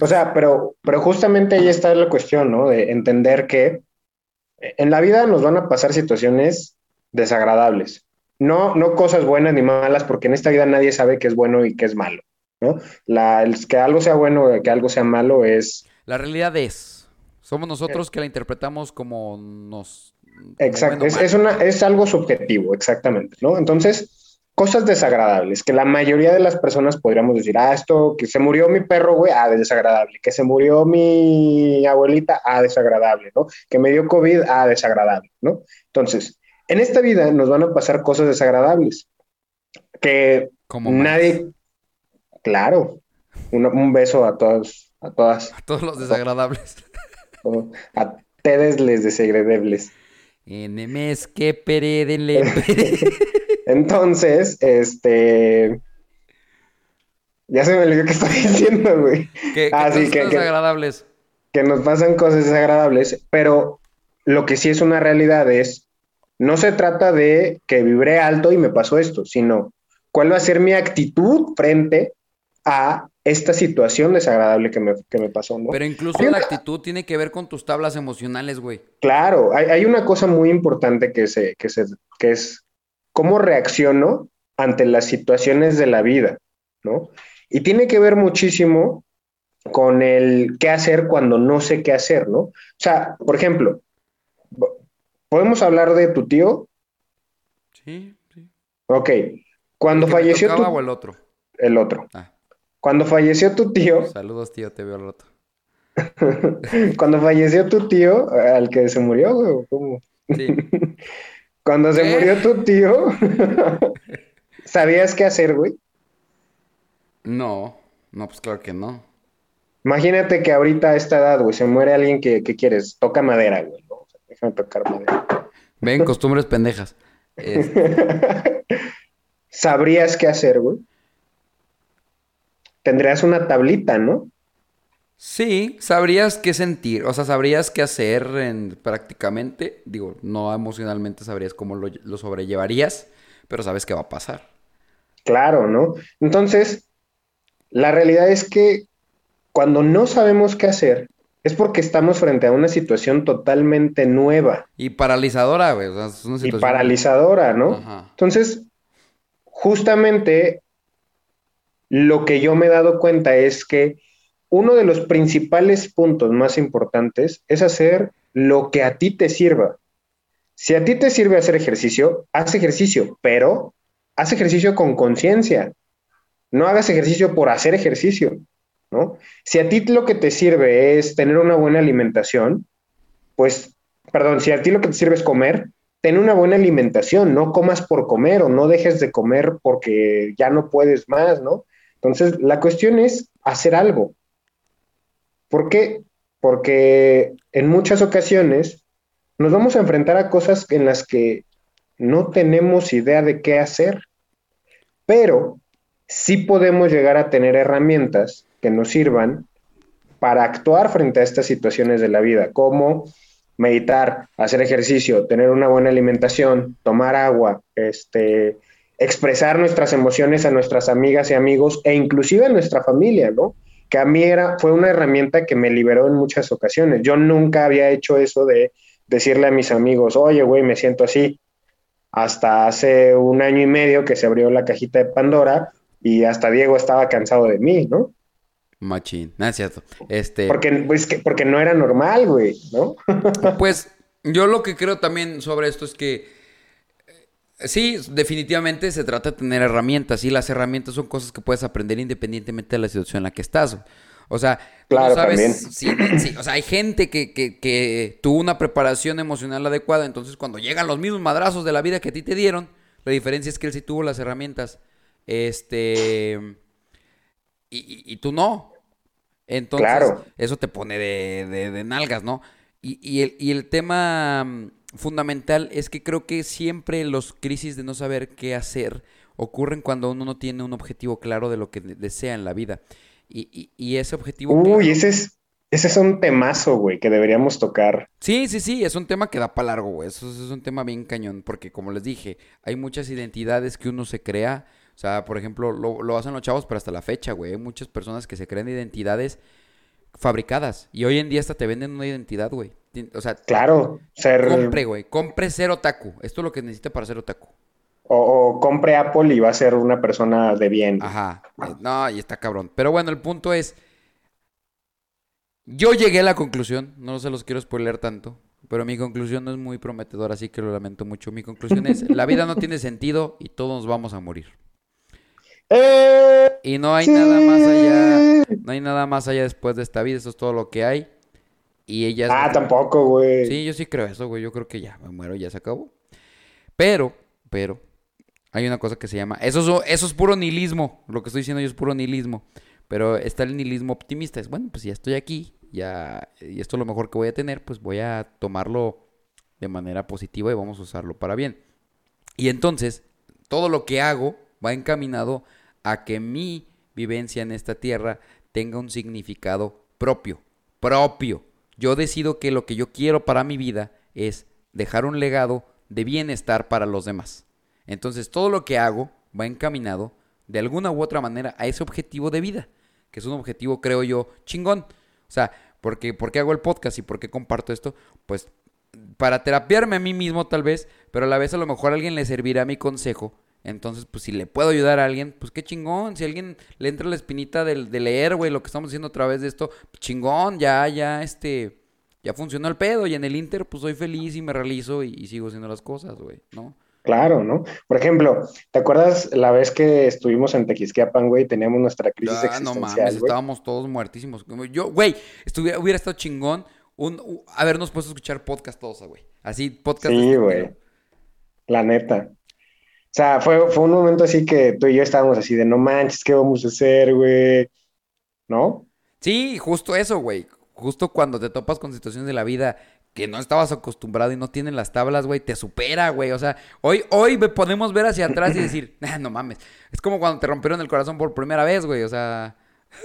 O sea, pero, pero justamente ahí está la cuestión, ¿no? De entender que en la vida nos van a pasar situaciones desagradables. No, no cosas buenas ni malas, porque en esta vida nadie sabe qué es bueno y qué es malo, ¿no? La, el que algo sea bueno o que algo sea malo es La realidad es, somos nosotros que la interpretamos como nos... como Exacto, bueno es, malo. es una, es algo subjetivo, exactamente, ¿no? Entonces, cosas desagradables, que la mayoría de las personas podríamos decir, ah, esto, que se murió mi perro, güey, ah, desagradable, que se murió mi abuelita, ah, desagradable, ¿no? Que me dio COVID, ah, desagradable, ¿no? Entonces, en esta vida nos van a pasar cosas desagradables, que Como más. nadie, claro, un, un beso a todos, a todas, A todos los desagradables. ¿no? a ustedes les desagradables. Enemes que peredele. Entonces, este. Ya se me olvidó qué estoy diciendo, güey. que, que Ah, que- que- desagradables. Que nos pasan cosas desagradables, pero lo que sí es una realidad es, no se trata de que vibré alto y me pasó esto, sino cuál va a ser mi actitud frente a esta situación desagradable que me, que me pasó, ¿no? Pero incluso Hay la una- actitud tiene que ver con tus tablas emocionales, güey. Claro, hay, hay una cosa muy importante que, se, que, se, que es cómo reacciono ante las situaciones de la vida, ¿no? Y tiene que ver muchísimo con el qué hacer cuando no sé qué hacer, ¿no? O sea, por ejemplo, ¿podemos hablar de tu tío? Sí, sí. Ok, cuando ¿El que me falleció tocaba tu... o el otro? El otro. Ah, Cuando falleció tu tío, saludos, tío, te veo al rato. cuando falleció tu tío, al que se murió, güey, ¿o ¿cómo? Sí. Cuando se murió tu tío, ¿sabías qué hacer, güey? No, no, pues claro que no. Imagínate que ahorita a esta edad, güey, se muere alguien que, que quieres, toca madera, güey, ¿no? O sea, déjame tocar madera. Ven, costumbres pendejas. Este, ¿Sabrías qué hacer, güey? Tendrías una tablita, ¿no? Sí, sabrías qué sentir, o sea, sabrías qué hacer en, prácticamente. Digo, no emocionalmente sabrías cómo lo, lo sobrellevarías, pero sabes qué va a pasar. Claro, ¿no? Entonces, la realidad es que cuando no sabemos qué hacer, es porque estamos frente a una situación totalmente nueva Y paralizadora, güey. o sea, es una y paralizadora, ¿no? Ajá. Entonces, justamente lo que yo me he dado cuenta es que uno de los principales puntos más importantes es hacer lo que a ti te sirva. Si a ti te sirve hacer ejercicio, haz ejercicio, pero haz ejercicio con conciencia. No hagas ejercicio por hacer ejercicio, ¿no? Si a ti lo que te sirve es tener una buena alimentación, pues, perdón, si a ti lo que te sirve es comer, ten una buena alimentación, no comas por comer o no dejes de comer porque ya no puedes más, ¿no? Entonces, la cuestión es hacer algo. ¿Por qué? Porque en muchas ocasiones nos vamos a enfrentar a cosas en las que no tenemos idea de qué hacer, pero sí podemos llegar a tener herramientas que nos sirvan para actuar frente a estas situaciones de la vida, como meditar, hacer ejercicio, tener una buena alimentación, tomar agua, este, expresar nuestras emociones a nuestras amigas y amigos e inclusive a nuestra familia, ¿no? Que a mí era, fue una herramienta que me liberó en muchas ocasiones. Yo nunca había hecho eso de decirle a mis amigos, oye, güey, me siento así. Hasta hace un año y medio que se abrió la cajita de Pandora y hasta Diego estaba cansado de mí, ¿no? Machín, no es cierto. Este... Porque, pues, que, porque no era normal, güey, ¿no? pues yo lo que creo también sobre esto es que sí, definitivamente se trata de tener herramientas y las herramientas son cosas que puedes aprender independientemente de la situación en la que estás. O sea, claro, sabes, sí, sí, o sea, hay gente que, que, que, tuvo una preparación emocional adecuada, entonces cuando llegan los mismos madrazos de la vida que a ti te dieron, la diferencia es que él sí tuvo las herramientas, este, y, y, tú no. Entonces, claro. eso te pone de, de, de nalgas, ¿no? Y, y, el, y el tema mm, fundamental es que creo que siempre los crisis de no saber qué hacer ocurren cuando uno no tiene un objetivo claro de lo que desea en la vida. Y, y ese objetivo... Uy, ese es, ese es un temazo, güey, que deberíamos tocar. Sí, sí, sí, es un tema que da para largo, güey. Eso, eso, es un tema bien cañón, porque como les dije, hay muchas identidades que uno se crea. O sea, por ejemplo, lo, lo hacen los chavos, pero hasta la fecha, güey. Hay muchas personas que se crean identidades fabricadas. Y hoy en día hasta te venden una identidad, güey. O sea, claro, ser... compre, güey. Compre ser otaku. Esto es lo que necesita para ser otaku. O, o, compre Apple y va a ser una persona de bien. Ajá. No, y está cabrón. Pero bueno, el punto es. Yo llegué a la conclusión, no se los quiero spoiler tanto, pero mi conclusión no es muy prometedora, así que lo lamento mucho. Mi conclusión es, la vida no tiene sentido y todos nos vamos a morir. Eh, y no hay sí. nada más allá, no hay nada más allá después de esta vida, eso es todo lo que hay. Y ella... Ah, tampoco, güey. Sí, yo sí creo eso, güey, yo creo que ya, me muero, ya se acabó. Pero, pero, hay una cosa que se llama, eso es, eso es puro nihilismo, lo que estoy diciendo yo es puro nihilismo. Pero está el nihilismo optimista. Es bueno, pues ya estoy aquí, ya, y esto es lo mejor que voy a tener, pues voy a tomarlo de manera positiva y vamos a usarlo para bien. Y entonces, todo lo que hago va encaminado a que mi vivencia en esta tierra tenga un significado propio, propio. Yo decido que lo que yo quiero para mi vida es dejar un legado de bienestar para los demás. Entonces, todo lo que hago va encaminado de alguna u otra manera a ese objetivo de vida, que es un objetivo, creo yo, chingón. O sea, porque, ¿por qué hago el podcast y por qué comparto esto? Pues para terapiarme a mí mismo tal vez, pero a la vez a lo mejor alguien le servirá mi consejo. Entonces, pues si le puedo ayudar a alguien, pues qué chingón. Si alguien le entra la espinita de, de leer, güey, lo que estamos haciendo a través de esto, chingón, ya, ya, este, ya funcionó el pedo. Y en el Inter, pues soy feliz y me realizo y, y sigo haciendo las cosas, güey, ¿no? Claro, ¿no? Por ejemplo, ¿te acuerdas la vez que estuvimos en Tequisquiapan, güey? Teníamos nuestra crisis ah, existencial, no mames, estábamos todos muertísimos. Yo, güey, estuviera, hubiera estado chingón un, un, habernos puesto a escuchar podcast todos, güey. Así, podcast. Sí, güey. La neta. O sea, fue, fue un momento así que tú y yo estábamos así de no manches, ¿qué vamos a hacer, güey? ¿No? Sí, justo eso, güey. Justo cuando te topas con situaciones de la vida que no estabas acostumbrado y no tienen las tablas, güey, te supera, güey. O sea, hoy, hoy podemos ver hacia atrás y decir, ah, no mames. Es como cuando te rompieron el corazón por primera vez, güey. O sea.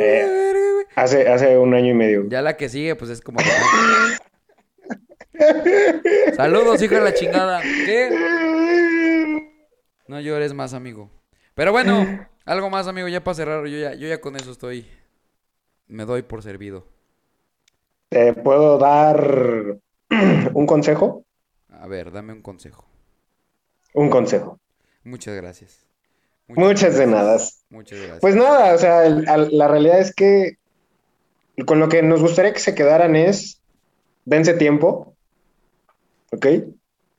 Eh, hace, hace un año y medio. Ya la que sigue, pues es como. Saludos, hijo de la chingada. ¿Qué? No llores más, amigo. Pero bueno, algo más, amigo, ya para cerrar. Yo ya, yo ya con eso estoy. Me doy por servido. ¿Te puedo dar un consejo? A ver, dame un consejo. Un consejo. Muchas gracias. Muchas, Muchas de nada. Muchas gracias. Pues nada, o sea, el, el, la realidad es que con lo que nos gustaría que se quedaran es, dense tiempo, ¿ok?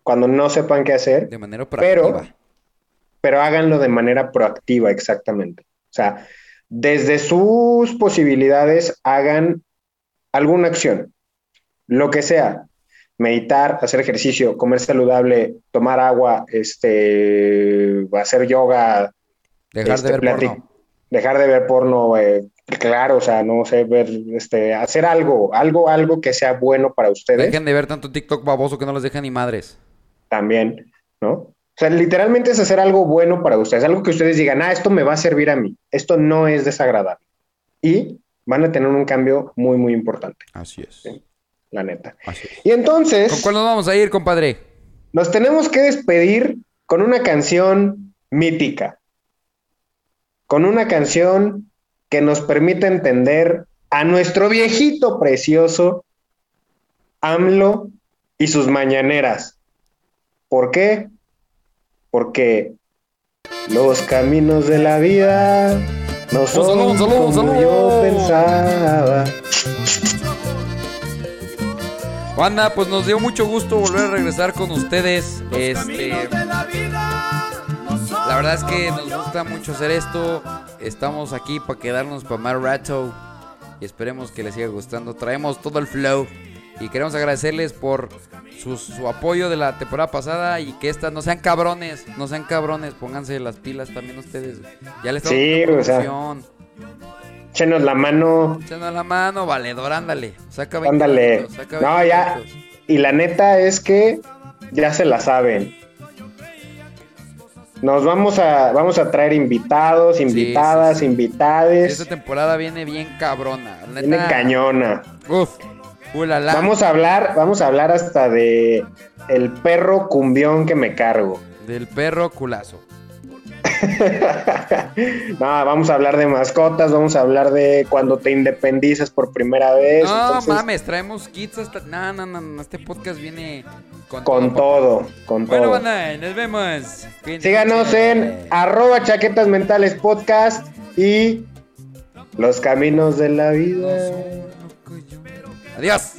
Cuando no sepan qué hacer. De manera proactiva. Pero, pero háganlo de manera proactiva, exactamente. O sea, desde sus posibilidades hagan alguna acción, lo que sea, meditar, hacer ejercicio, comer saludable, tomar agua, este, hacer yoga, Dejar este, de ver plati- porno. dejar de ver porno, eh, claro, o sea, no sé, ver, este, hacer algo, algo, algo que sea bueno para ustedes Dejen de ver tanto TikTok baboso que no les deja ni madres. también, ¿no? O sea, literalmente es hacer algo bueno para ustedes, algo que ustedes digan, ah, esto me va a servir a mí, esto no es desagradable. Y van a tener un cambio muy, muy importante, Así es. Sí. la neta. Así es. Y entonces, ¿Con cuál nos vamos a ir, compadre? nos tenemos que despedir con una canción mítica, con una canción que nos permite entender a nuestro viejito precioso AMLO y sus mañaneras. ¿Por qué? Porque los caminos de la vida no son como saludo. yo pensaba. Banda, pues nos dio mucho gusto volver a regresar con ustedes. Este. La verdad es que nos gusta mucho hacer esto. Estamos aquí para quedarnos para más rato. Y esperemos que les siga gustando. Traemos todo el flow. Y queremos agradecerles por su, su apoyo de la temporada pasada. Y que esta no sean cabrones. No sean cabrones. Pónganse las pilas también ustedes. Ya les estamos Sí, o sea. Échenos la mano. Echando la mano, valedor, ándale. Saca 20 Ándale. minutos, saca No, 20 ya. minutos. Y la neta es que ya se la saben. Nos vamos a, vamos a traer invitados, invitadas, sí, sí. invitades. Esta temporada viene bien cabrona. la Viene neta. cañona. Uf. Ulala. Vamos a hablar, vamos a hablar hasta de el perro cumbión que me cargo. Del perro culazo. no, vamos a hablar de mascotas, vamos a hablar de cuando te independizas por primera vez. No entonces, mames, traemos kits hasta. No, no, no, no, Este podcast viene con, con todo, con Bueno, todo. banda, nos vemos. Síganos en arroba chaquetas mentales podcast y los caminos de la vida. ありがとうございます。